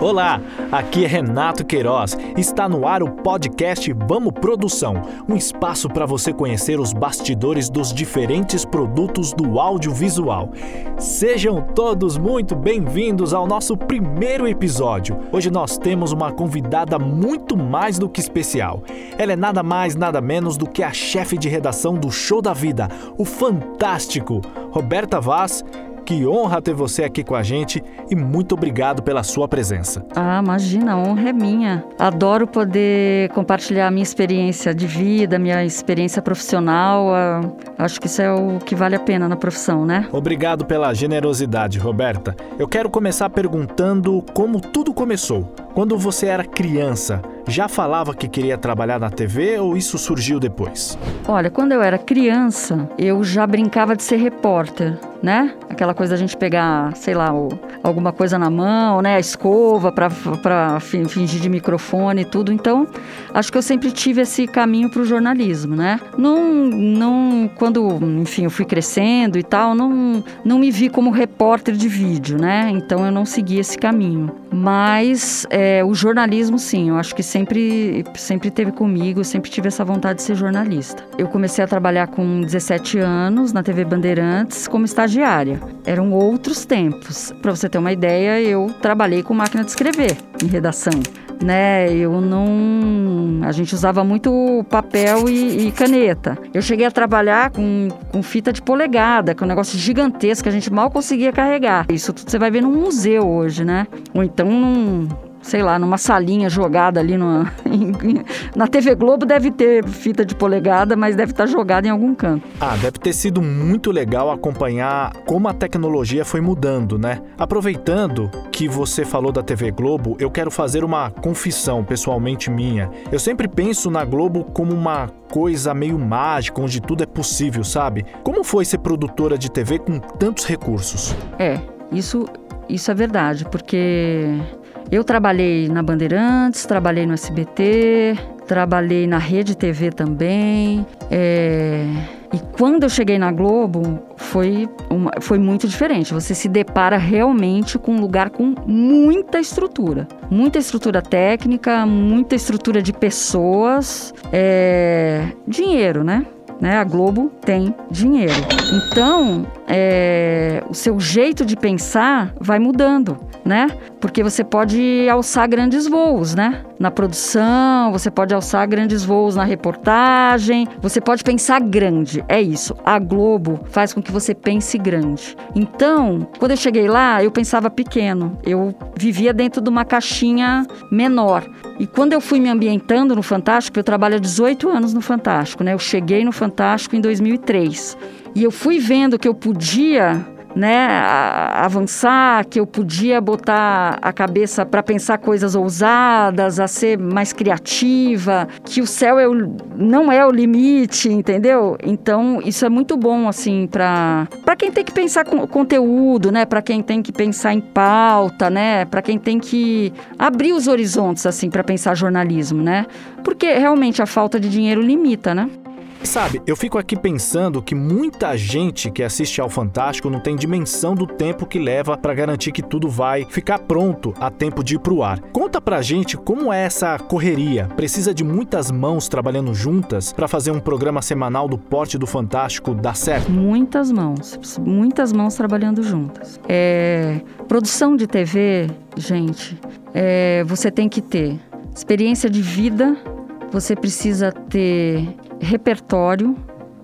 Olá, aqui é Renato Queiroz. Está no ar o podcast Vamos Produção, um espaço para você conhecer os bastidores dos diferentes produtos do audiovisual. Sejam todos muito bem-vindos ao nosso primeiro episódio. Hoje nós temos uma convidada muito mais do que especial. Ela é nada mais, nada menos do que a chefe de redação do Show da Vida, o fantástico Roberta Vaz que honra ter você aqui com a gente e muito obrigado pela sua presença. Ah, imagina, a honra é minha. Adoro poder compartilhar a minha experiência de vida, minha experiência profissional. Ah, acho que isso é o que vale a pena na profissão, né? Obrigado pela generosidade, Roberta. Eu quero começar perguntando como tudo começou. Quando você era criança, já falava que queria trabalhar na TV ou isso surgiu depois? Olha, quando eu era criança, eu já brincava de ser repórter, né? Aquela coisa da gente pegar, sei lá, o, alguma coisa na mão, né? A escova para fingir de microfone e tudo. Então, acho que eu sempre tive esse caminho para o jornalismo, né? Não, não, quando, enfim, eu fui crescendo e tal, não, não me vi como repórter de vídeo, né? Então, eu não segui esse caminho. Mas é, o jornalismo, sim, eu acho que sempre, sempre teve comigo, sempre tive essa vontade de ser jornalista. Eu comecei a trabalhar com 17 anos na TV Bandeirantes como estagiária. Eram outros tempos. Para você ter uma ideia, eu trabalhei com máquina de escrever em redação né? Eu não. A gente usava muito papel e, e, caneta. Eu cheguei a trabalhar com, com fita de polegada, que é um negócio gigantesco que a gente mal conseguia carregar. Isso tudo você vai ver num museu hoje, né? Ou então num sei lá, numa salinha jogada ali numa, na TV Globo deve ter fita de polegada, mas deve estar jogada em algum canto. Ah, deve ter sido muito legal acompanhar como a tecnologia foi mudando, né? Aproveitando que você falou da TV Globo, eu quero fazer uma confissão pessoalmente minha. Eu sempre penso na Globo como uma coisa meio mágica, onde tudo é possível, sabe? Como foi ser produtora de TV com tantos recursos? É, isso isso é verdade, porque eu trabalhei na Bandeirantes, trabalhei no SBT, trabalhei na Rede TV também. É... E quando eu cheguei na Globo, foi, uma, foi muito diferente. Você se depara realmente com um lugar com muita estrutura. Muita estrutura técnica, muita estrutura de pessoas, é... dinheiro, né? né? A Globo tem dinheiro. Então, é, o seu jeito de pensar vai mudando, né? Porque você pode alçar grandes voos, né? Na produção, você pode alçar grandes voos na reportagem, você pode pensar grande. É isso. A Globo faz com que você pense grande. Então, quando eu cheguei lá, eu pensava pequeno. Eu vivia dentro de uma caixinha menor. E quando eu fui me ambientando no Fantástico, eu trabalho há 18 anos no Fantástico, né? Eu cheguei no Fantástico em 2003. E eu fui vendo que eu podia né, avançar, que eu podia botar a cabeça para pensar coisas ousadas, a ser mais criativa, que o céu é o, não é o limite, entendeu? Então, isso é muito bom assim para para quem tem que pensar com conteúdo, né, para quem tem que pensar em pauta, né, para quem tem que abrir os horizontes assim para pensar jornalismo, né? Porque realmente a falta de dinheiro limita, né? Sabe, eu fico aqui pensando que muita gente que assiste ao Fantástico não tem dimensão do tempo que leva para garantir que tudo vai ficar pronto a tempo de ir pro ar. Conta pra gente como é essa correria. Precisa de muitas mãos trabalhando juntas para fazer um programa semanal do porte do Fantástico dar certo? Muitas mãos, muitas mãos trabalhando juntas. É, produção de TV, gente, é, você tem que ter experiência de vida, você precisa ter repertório,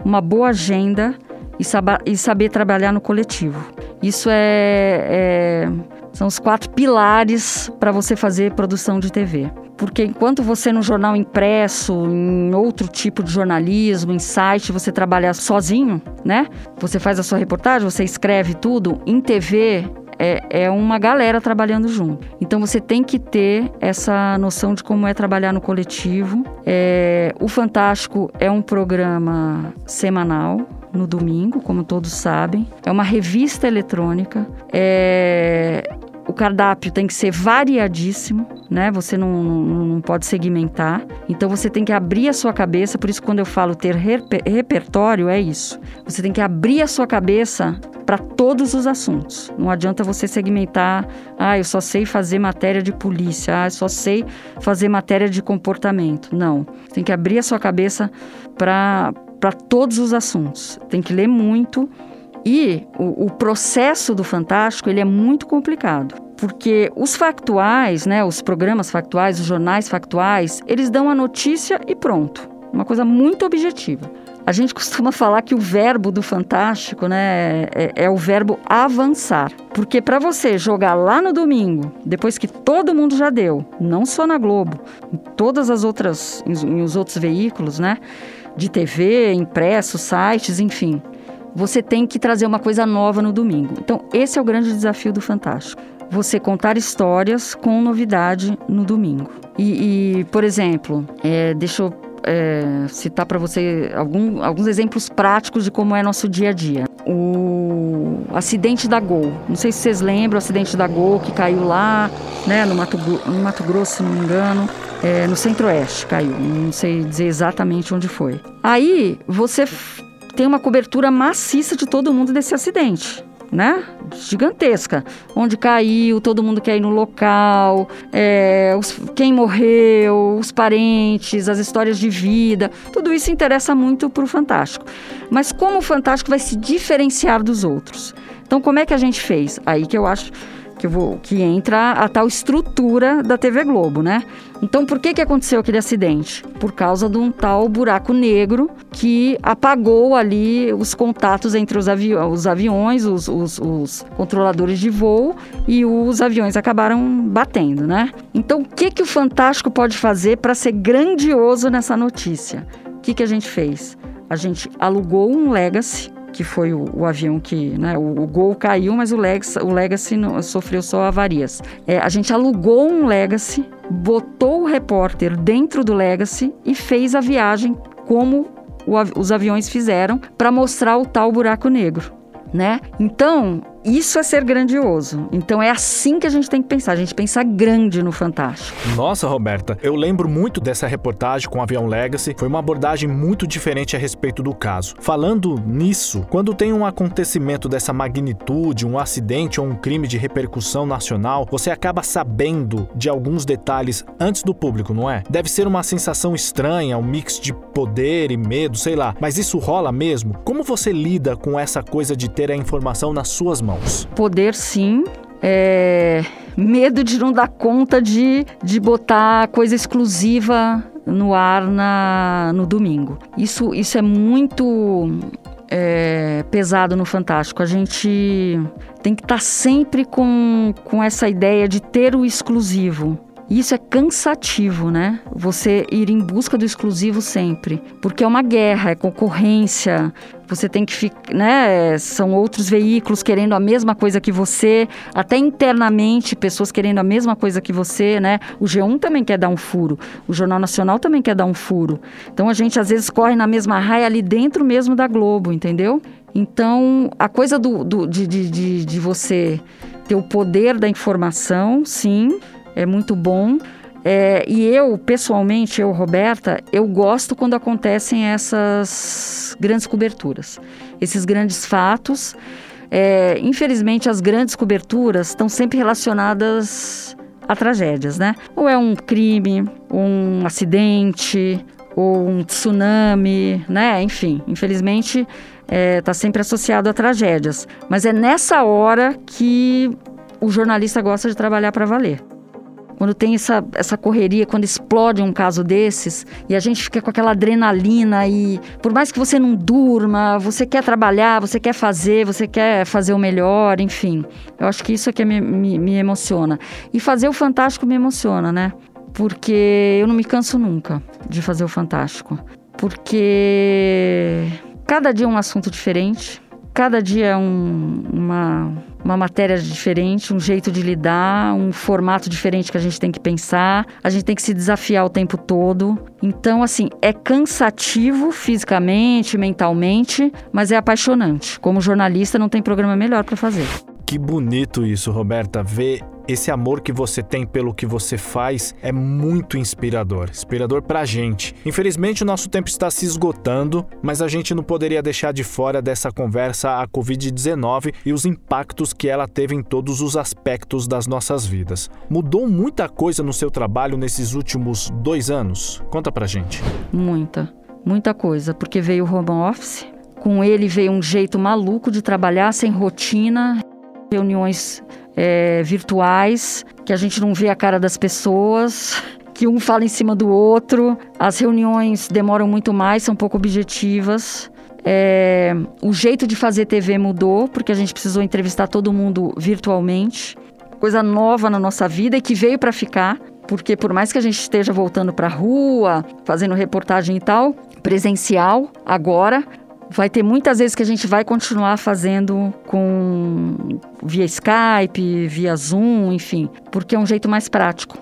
uma boa agenda e, e saber trabalhar no coletivo. Isso é, é são os quatro pilares para você fazer produção de TV. Porque enquanto você no jornal impresso, em outro tipo de jornalismo, em site, você trabalha sozinho, né? Você faz a sua reportagem, você escreve tudo. Em TV é, é uma galera trabalhando junto. Então você tem que ter essa noção de como é trabalhar no coletivo. É, o Fantástico é um programa semanal, no domingo, como todos sabem. É uma revista eletrônica. É, o cardápio tem que ser variadíssimo, né? Você não, não, não, pode segmentar. Então você tem que abrir a sua cabeça. Por isso, quando eu falo ter reper, repertório, é isso. Você tem que abrir a sua cabeça para todos os assuntos. Não adianta você segmentar, ah, eu só sei fazer matéria de polícia, ah, eu só sei fazer matéria de comportamento. Não. Tem que abrir a sua cabeça para todos os assuntos. Tem que ler muito. E o, o processo do Fantástico ele é muito complicado porque os factuais, né, os programas factuais, os jornais factuais, eles dão a notícia e pronto. Uma coisa muito objetiva. A gente costuma falar que o verbo do fantástico, né, é, é o verbo avançar. Porque para você jogar lá no domingo, depois que todo mundo já deu, não só na Globo, em todas as outras, em, em os outros veículos, né, de TV, impresso, sites, enfim, você tem que trazer uma coisa nova no domingo. Então, esse é o grande desafio do Fantástico. Você contar histórias com novidade no domingo. E, e por exemplo, é, deixa eu é, citar para você algum, alguns exemplos práticos de como é nosso dia a dia. O acidente da Gol. Não sei se vocês lembram o acidente da Gol que caiu lá, né, no Mato, no Mato Grosso, se não me engano. É, no centro-oeste caiu, não sei dizer exatamente onde foi. Aí você tem uma cobertura maciça de todo mundo desse acidente né? Gigantesca. Onde caiu, todo mundo quer ir no local, é, os, quem morreu, os parentes, as histórias de vida. Tudo isso interessa muito para o Fantástico. Mas como o Fantástico vai se diferenciar dos outros? Então, como é que a gente fez? Aí que eu acho que, vou, que entra a tal estrutura da TV Globo, né? Então, por que, que aconteceu aquele acidente? Por causa de um tal buraco negro que apagou ali os contatos entre os, avi os aviões, os, os, os, controladores de voo e os aviões acabaram batendo, né? Então, o que, que o Fantástico pode fazer para ser grandioso nessa notícia? O que, que a gente fez? A gente alugou um Legacy que foi o, o avião que, né, o, o, Gol caiu, mas o Legacy, o Legacy não, sofreu só avarias. É, a gente alugou um Legacy, botou o repórter dentro do Legacy e fez a viagem como o, os aviões fizeram para mostrar o tal buraco negro, né? Então, isso é ser grandioso. Então é assim que a gente tem que pensar. A gente pensa grande no Fantástico. Nossa, Roberta, eu lembro muito dessa reportagem com o avião Legacy. Foi uma abordagem muito diferente a respeito do caso. Falando nisso, quando tem um acontecimento dessa magnitude, um acidente ou um crime de repercussão nacional, você acaba sabendo de alguns detalhes antes do público, não é? Deve ser uma sensação estranha, um mix de poder e medo, sei lá. Mas isso rola mesmo? Como você lida com essa coisa de ter a informação nas suas mãos? Mãos? Poder sim. É... Medo de não dar conta de, de botar coisa exclusiva no ar na, no domingo. Isso, isso é muito é, pesado no Fantástico. A gente tem que estar tá sempre com, com essa ideia de ter o exclusivo. Isso é cansativo, né? Você ir em busca do exclusivo sempre, porque é uma guerra, é concorrência. Você tem que ficar, né? São outros veículos querendo a mesma coisa que você, até internamente pessoas querendo a mesma coisa que você, né? O G1 também quer dar um furo, o Jornal Nacional também quer dar um furo. Então a gente às vezes corre na mesma raia ali dentro mesmo da Globo, entendeu? Então a coisa do, do de, de, de, de você ter o poder da informação, sim, é muito bom. É, e eu, pessoalmente, eu, Roberta, eu gosto quando acontecem essas grandes coberturas, esses grandes fatos. É, infelizmente, as grandes coberturas estão sempre relacionadas a tragédias, né? Ou é um crime, um acidente, ou um tsunami, né? Enfim, infelizmente, está é, tá sempre associado a tragédias. Mas é nessa hora que o jornalista gosta de trabalhar para valer quando tem essa, essa correria, quando explode um caso desses e a gente fica com aquela adrenalina e por mais que você não durma, você quer trabalhar, você quer fazer, você quer fazer o melhor, enfim. Eu acho que isso é que me, me, me emociona. E fazer o Fantástico me emociona, né? Porque eu não me canso nunca de fazer o Fantástico. Porque cada dia é um assunto diferente, cada dia é um, uma uma matéria diferente, um jeito de lidar, um formato diferente que a gente tem que pensar. A gente tem que se desafiar o tempo todo. Então, assim, é cansativo fisicamente, mentalmente, mas é apaixonante. Como jornalista, não tem programa melhor para fazer. Que bonito isso, Roberta, ver esse amor que você tem pelo que você faz é muito inspirador, inspirador pra gente. Infelizmente o nosso tempo está se esgotando, mas a gente não poderia deixar de fora dessa conversa a Covid-19 e os impactos que ela teve em todos os aspectos das nossas vidas. Mudou muita coisa no seu trabalho nesses últimos dois anos? Conta pra gente. Muita, muita coisa, porque veio o home office, com ele veio um jeito maluco de trabalhar sem rotina, reuniões é, virtuais, que a gente não vê a cara das pessoas, que um fala em cima do outro, as reuniões demoram muito mais, são pouco objetivas. É, o jeito de fazer TV mudou, porque a gente precisou entrevistar todo mundo virtualmente. Coisa nova na nossa vida e que veio para ficar, porque por mais que a gente esteja voltando para a rua, fazendo reportagem e tal, presencial agora, Vai ter muitas vezes que a gente vai continuar fazendo com via Skype, via Zoom, enfim, porque é um jeito mais prático,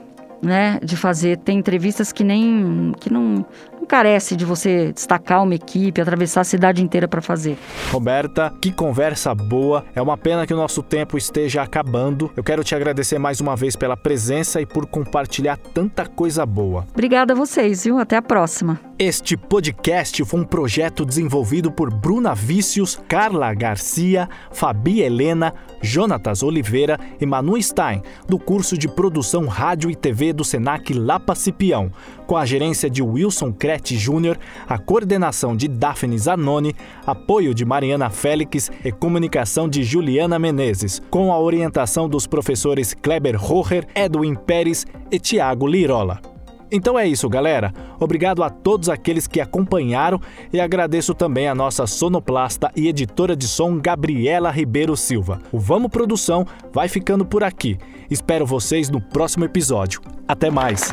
né, de fazer. Tem entrevistas que nem que não não carece de você destacar uma equipe, atravessar a cidade inteira para fazer. Roberta, que conversa boa. É uma pena que o nosso tempo esteja acabando. Eu quero te agradecer mais uma vez pela presença e por compartilhar tanta coisa boa. Obrigada a vocês, viu? Até a próxima. Este podcast foi um projeto desenvolvido por Bruna Vícios, Carla Garcia, Fabi Helena, Jonatas Oliveira e Manu Stein, do curso de produção rádio e TV do Senac Lapa Cipião, com a gerência de Wilson Crete Júnior, a coordenação de Daphne Zanoni, apoio de Mariana Félix e comunicação de Juliana Menezes, com a orientação dos professores Kleber Rocher, Edwin Pérez e Tiago Lirola. Então é isso, galera. Obrigado a todos aqueles que acompanharam e agradeço também a nossa sonoplasta e editora de som Gabriela Ribeiro Silva. O Vamos Produção vai ficando por aqui. Espero vocês no próximo episódio. Até mais!